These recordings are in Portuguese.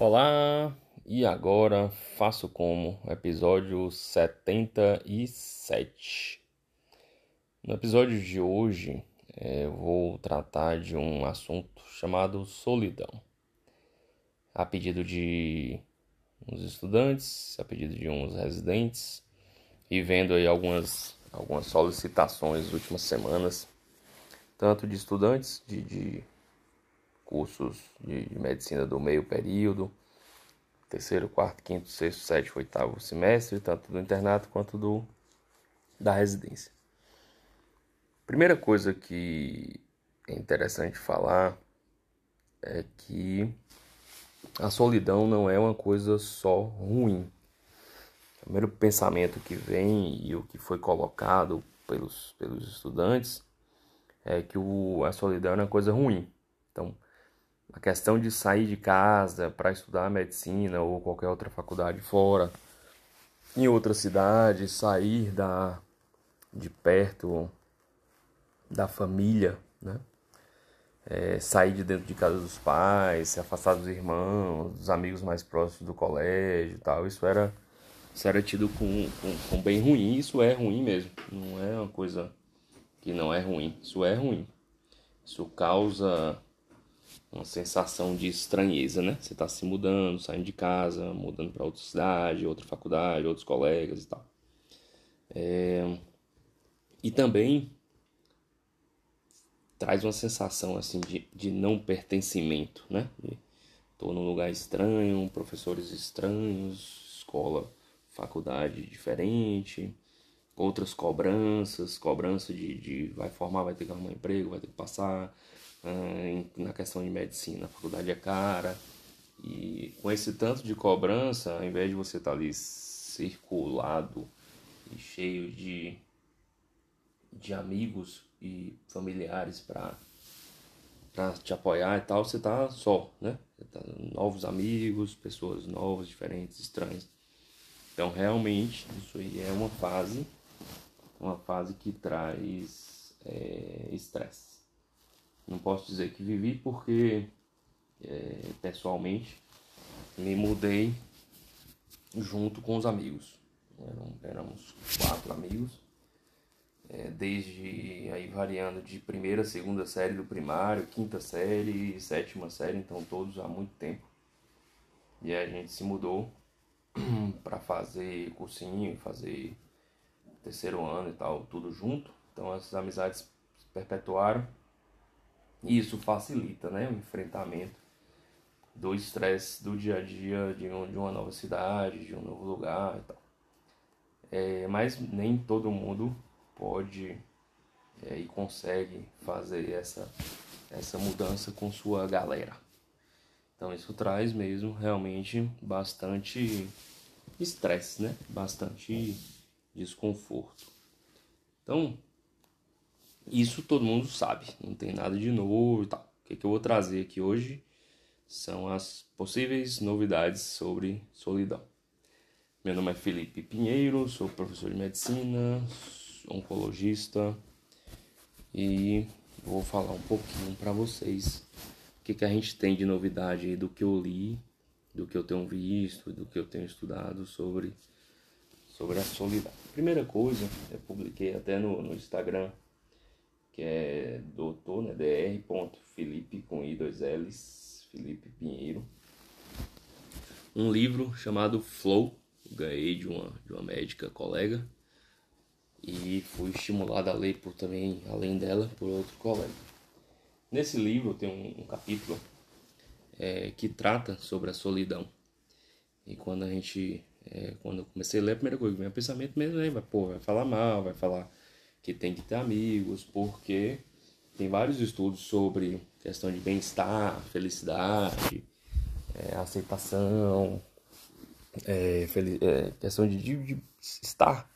Olá, e agora faço como episódio 77. No episódio de hoje é, eu vou tratar de um assunto chamado solidão. A pedido de uns estudantes, a pedido de uns residentes, e vendo aí algumas, algumas solicitações nas últimas semanas, tanto de estudantes de, de cursos de medicina do meio período, terceiro, quarto, quinto, sexto, sétimo, oitavo semestre, tanto do internato quanto do da residência. Primeira coisa que é interessante falar é que a solidão não é uma coisa só ruim. O primeiro pensamento que vem e o que foi colocado pelos, pelos estudantes é que o, a solidão é uma coisa ruim. Então, a questão de sair de casa para estudar medicina ou qualquer outra faculdade fora, em outra cidade, sair da de perto da família, né? É, sair de dentro de casa dos pais, se afastar dos irmãos, dos amigos mais próximos do colégio e tal, isso era, isso era tido com, com, com bem ruim, isso é ruim mesmo, não é uma coisa que não é ruim, isso é ruim. Isso causa uma sensação de estranheza, né? Você está se mudando, saindo de casa, mudando para outra cidade, outra faculdade, outros colegas e tal. É... E também traz uma sensação assim de, de não pertencimento, né? Estou num lugar estranho, professores estranhos, escola, faculdade diferente, outras cobranças, cobrança de, de vai formar, vai ter que arrumar emprego, vai ter que passar, na questão de medicina, a faculdade é cara. E com esse tanto de cobrança, ao invés de você estar tá ali circulado e cheio de, de amigos e familiares para te apoiar e tal, você tá só, né? Tá, novos amigos, pessoas novas, diferentes, estranhas. Então, realmente, isso aí é uma fase, uma fase que traz é, estresse. Não posso dizer que vivi porque é, pessoalmente me mudei junto com os amigos. Eram, éramos quatro amigos, é, desde aí variando de primeira, segunda série do primário, quinta série, sétima série, então todos há muito tempo. E aí a gente se mudou para fazer cursinho, fazer terceiro ano e tal, tudo junto. Então essas amizades se perpetuaram e isso facilita né, o enfrentamento do estresse do dia a dia de, um, de uma nova cidade, de um novo lugar e tal. É, mas nem todo mundo pode é, e consegue fazer essa, essa mudança com sua galera. Então isso traz mesmo realmente bastante estresse, né? Bastante desconforto. Então, isso todo mundo sabe, não tem nada de novo e tal. O que, que eu vou trazer aqui hoje são as possíveis novidades sobre solidão. Meu nome é Felipe Pinheiro, sou professor de medicina, oncologista e vou falar um pouquinho para vocês o que, que a gente tem de novidade aí do que eu li, do que eu tenho visto, do que eu tenho estudado sobre, sobre a solidão. Primeira coisa, eu publiquei até no, no Instagram que é doutor, né, dr. Felipe com i dois L's, Felipe Pinheiro. Um livro chamado Flow, ganhei de uma, de uma médica colega e fui estimulado a ler por também, além dela, por outro colega. Nesse livro tem um, um capítulo é, que trata sobre a solidão. E quando a gente, é, quando eu comecei a ler, a primeira coisa que vem pensamento mesmo é, vai, pô, vai falar mal, vai falar que tem que ter amigos, porque tem vários estudos sobre questão de bem-estar, felicidade, é, aceitação, é, é, questão de, de, de, estar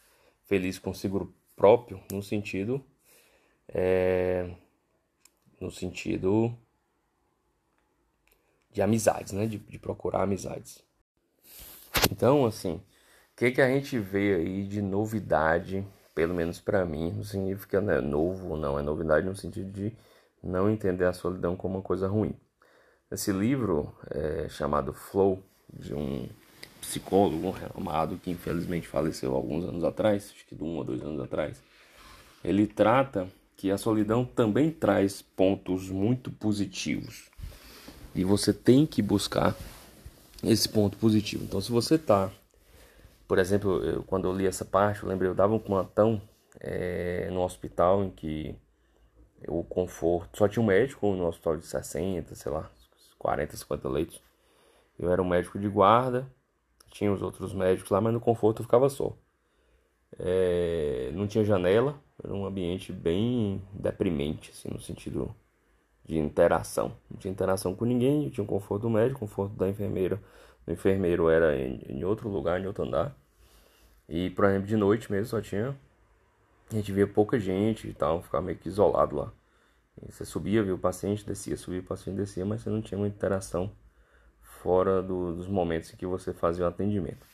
feliz consigo próprio, no sentido é, no sentido de amizades, né? De, de procurar amizades. Então, assim, o que, que a gente vê aí de novidade pelo menos para mim, não significa né, novo ou não, é novidade no sentido de não entender a solidão como uma coisa ruim. Esse livro é chamado Flow, de um psicólogo renomado que infelizmente faleceu alguns anos atrás, acho que de um ou dois anos atrás. Ele trata que a solidão também traz pontos muito positivos. E você tem que buscar esse ponto positivo. Então, se você tá, por exemplo, eu, quando eu li essa parte, eu lembrei, eu dava um plantão é, no hospital em que o conforto, só tinha um médico no hospital de 60, sei lá, 40, 50 leitos. Eu era um médico de guarda, tinha os outros médicos lá, mas no conforto eu ficava só. É, não tinha janela, era um ambiente bem deprimente, assim, no sentido de interação. Não tinha interação com ninguém, tinha o conforto do médico, o conforto da enfermeira. O enfermeiro era em, em outro lugar, em outro andar. E, por exemplo, de noite mesmo só tinha. A gente via pouca gente e tal, ficava meio que isolado lá. E você subia, via o paciente, descia, subia o paciente, descia, mas você não tinha muita interação fora do, dos momentos em que você fazia o atendimento.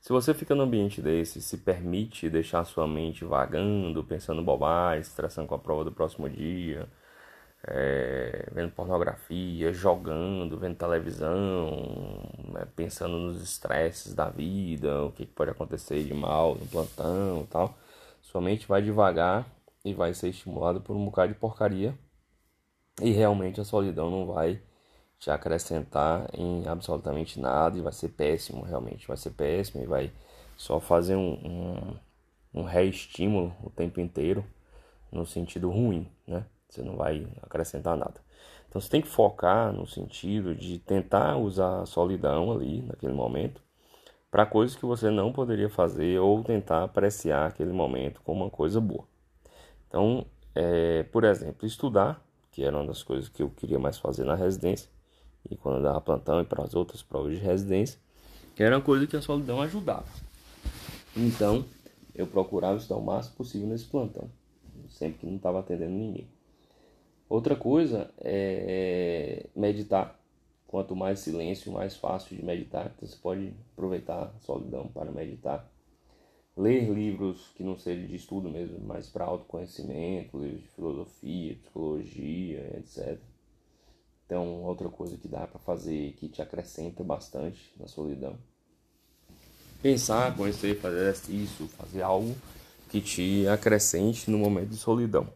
Se você fica num ambiente desse, se permite deixar sua mente vagando, pensando bobagem, estressando com a prova do próximo dia, é, vendo pornografia, jogando, vendo televisão, né, pensando nos estresses da vida, o que pode acontecer de mal no plantão e tal, sua mente vai devagar e vai ser estimulado por um bocado de porcaria e realmente a solidão não vai te acrescentar em absolutamente nada e vai ser péssimo, realmente vai ser péssimo e vai só fazer um, um, um reestímulo o tempo inteiro no sentido ruim, né? Você não vai acrescentar nada. Então você tem que focar no sentido de tentar usar a solidão ali naquele momento para coisas que você não poderia fazer ou tentar apreciar aquele momento como uma coisa boa. Então, é, por exemplo, estudar, que era uma das coisas que eu queria mais fazer na residência, e quando eu dava plantão e para as outras provas de residência, que era uma coisa que a solidão ajudava. Então, eu procurava estudar o máximo possível nesse plantão, sempre que não estava atendendo ninguém. Outra coisa é meditar. Quanto mais silêncio, mais fácil de meditar. Então você pode aproveitar a solidão para meditar. Ler livros que não sejam de estudo mesmo, mas para autoconhecimento, livros de filosofia, psicologia, etc. Então, outra coisa que dá para fazer que te acrescenta bastante na solidão. Pensar, conhecer, fazer isso, fazer algo que te acrescente no momento de solidão.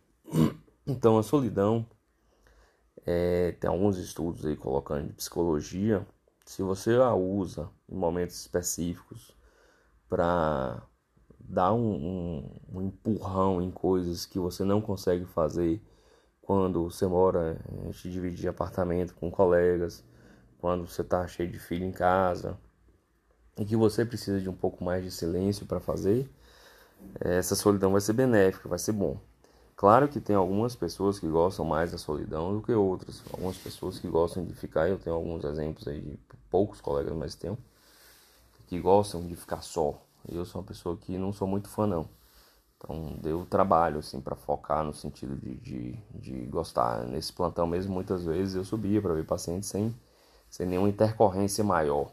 Então, a solidão, é, tem alguns estudos aí colocando de psicologia. Se você a usa em momentos específicos para dar um, um, um empurrão em coisas que você não consegue fazer quando você mora, a gente dividir apartamento com colegas, quando você está cheio de filho em casa e que você precisa de um pouco mais de silêncio para fazer, essa solidão vai ser benéfica, vai ser bom. Claro que tem algumas pessoas que gostam mais da solidão do que outras. Algumas pessoas que gostam de ficar, eu tenho alguns exemplos aí de poucos colegas, mas tenho, que gostam de ficar só. Eu sou uma pessoa que não sou muito fã não. Então deu trabalho assim para focar no sentido de, de, de, gostar. Nesse plantão mesmo, muitas vezes eu subia para ver pacientes sem, sem nenhuma intercorrência maior.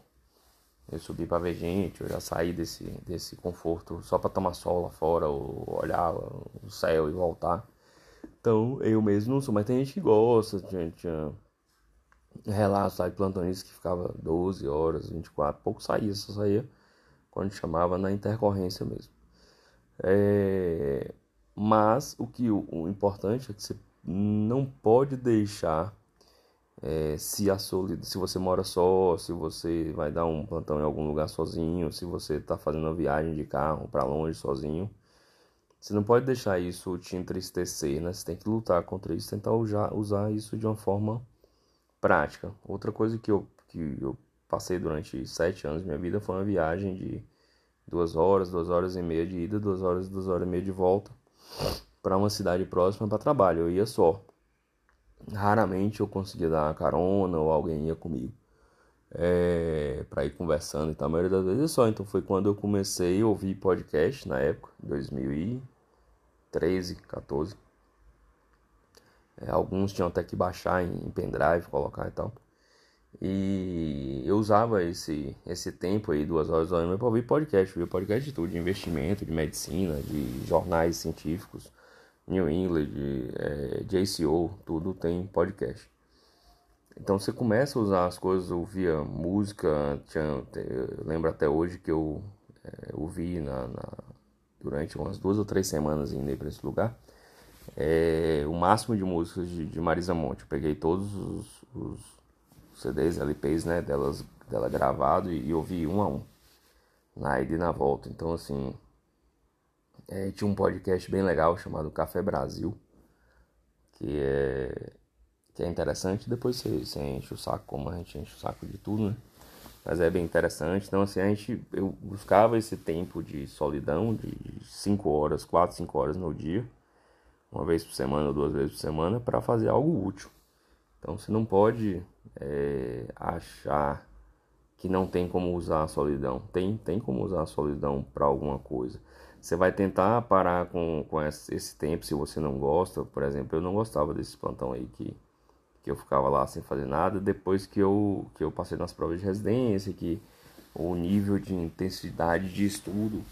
Eu subi para ver gente, eu já saí desse, desse conforto só para tomar sol lá fora, ou olhar o céu e voltar. Então eu mesmo não sou, mas tem gente que gosta, tinha, tinha relatos de plantonistas que ficava 12 horas, 24, pouco saía, só saía quando chamava na intercorrência mesmo. É, mas o que o, o, importante é que você não pode deixar é, se a solidão, se você mora só, se você vai dar um plantão em algum lugar sozinho, se você está fazendo uma viagem de carro para longe sozinho, você não pode deixar isso te entristecer, né? Você tem que lutar contra isso, tentar usar isso de uma forma prática. Outra coisa que eu, que eu passei durante sete anos da minha vida foi uma viagem de duas horas, duas horas e meia de ida, duas horas, duas horas e meia de volta para uma cidade próxima para trabalho. Eu ia só. Raramente eu conseguia dar uma carona ou alguém ia comigo é, para ir conversando e tal. A maioria das vezes é só. Então foi quando eu comecei a ouvir podcast na época, 2013, 14. É, alguns tinham até que baixar em, em pendrive, colocar e tal. E eu usava esse, esse tempo aí, duas horas, horas para ouvir podcast, ouvir podcast de tudo, de investimento, de medicina, de jornais científicos, New England, é, JCO, tudo tem podcast. Então você começa a usar as coisas, ouvia música, tinha, lembro até hoje que eu é, ouvi na, na, durante umas duas ou três semanas indo para esse lugar, é, o máximo de músicas de, de, Marisa Monte. Eu peguei todos os, os CDs, LPs né, delas, dela gravado e, e ouvi um a um, na ida e na volta. Então, assim, é, tinha um podcast bem legal chamado Café Brasil, que é, que é interessante. Depois você, você enche o saco, como a gente enche o saco de tudo, né? Mas é bem interessante. Então, assim, a gente, eu buscava esse tempo de solidão de 5 horas, 4, 5 horas no dia, uma vez por semana ou duas vezes por semana, para fazer algo útil. Então, você não pode é, achar que não tem como usar a solidão. Tem, tem como usar a solidão para alguma coisa. Você vai tentar parar com, com esse tempo se você não gosta. Por exemplo, eu não gostava desse plantão aí que, que eu ficava lá sem fazer nada. Depois que eu, que eu passei nas provas de residência, que o nível de intensidade de estudo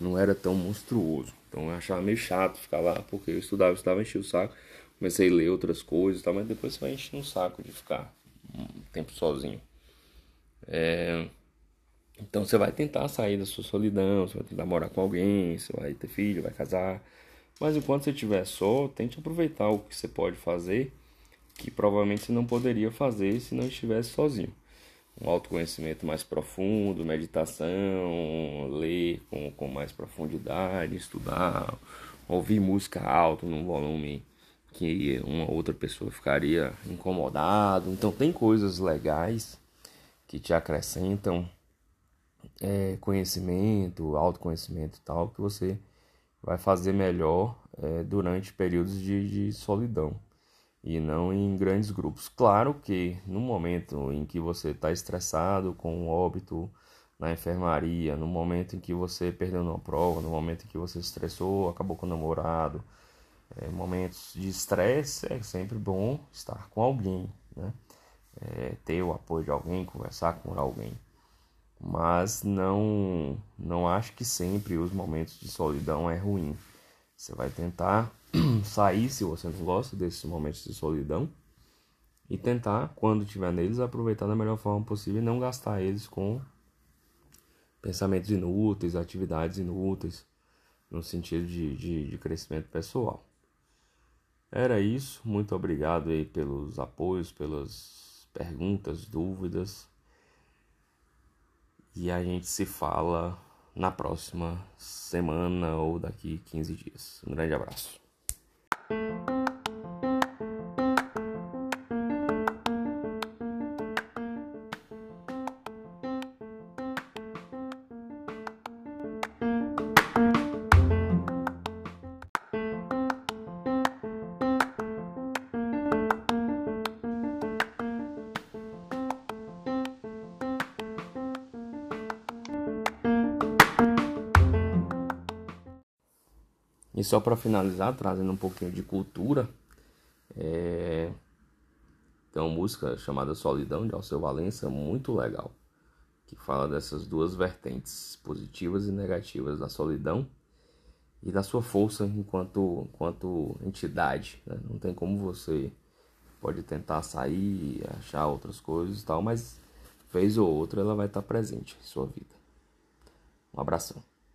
não era tão monstruoso. Então eu achava meio chato ficar lá, porque eu estudava, eu estudava, enchia o saco. Comecei a ler outras coisas, tá? mas depois você vai encher um saco de ficar um tempo sozinho. É... Então você vai tentar sair da sua solidão, você vai tentar morar com alguém, você vai ter filho, vai casar. Mas enquanto você estiver só, tente aproveitar o que você pode fazer, que provavelmente você não poderia fazer se não estivesse sozinho. Um autoconhecimento mais profundo, meditação, ler com, com mais profundidade, estudar, ouvir música alta num volume que uma outra pessoa ficaria incomodado. Então tem coisas legais que te acrescentam é, conhecimento, autoconhecimento e tal, que você vai fazer melhor é, durante períodos de, de solidão e não em grandes grupos. Claro que no momento em que você está estressado com um óbito na enfermaria, no momento em que você perdeu uma prova, no momento em que você estressou, acabou com o namorado, é, momentos de estresse é sempre bom estar com alguém, né? É, ter o apoio de alguém, conversar com alguém mas não não acho que sempre os momentos de solidão é ruim. Você vai tentar sair se você não gosta desses momentos de solidão e tentar, quando estiver neles, aproveitar da melhor forma possível e não gastar eles com pensamentos inúteis, atividades inúteis, no sentido de, de, de crescimento pessoal. Era isso, muito obrigado aí pelos apoios, pelas perguntas, dúvidas. E a gente se fala na próxima semana ou daqui 15 dias. Um grande abraço. Só para finalizar, trazendo um pouquinho de cultura, é... tem uma música chamada Solidão de Alceu Valença, muito legal, que fala dessas duas vertentes, positivas e negativas da solidão e da sua força enquanto, enquanto entidade. Né? Não tem como você pode tentar sair, achar outras coisas e tal, mas vez ou outra ela vai estar presente em sua vida. Um abração.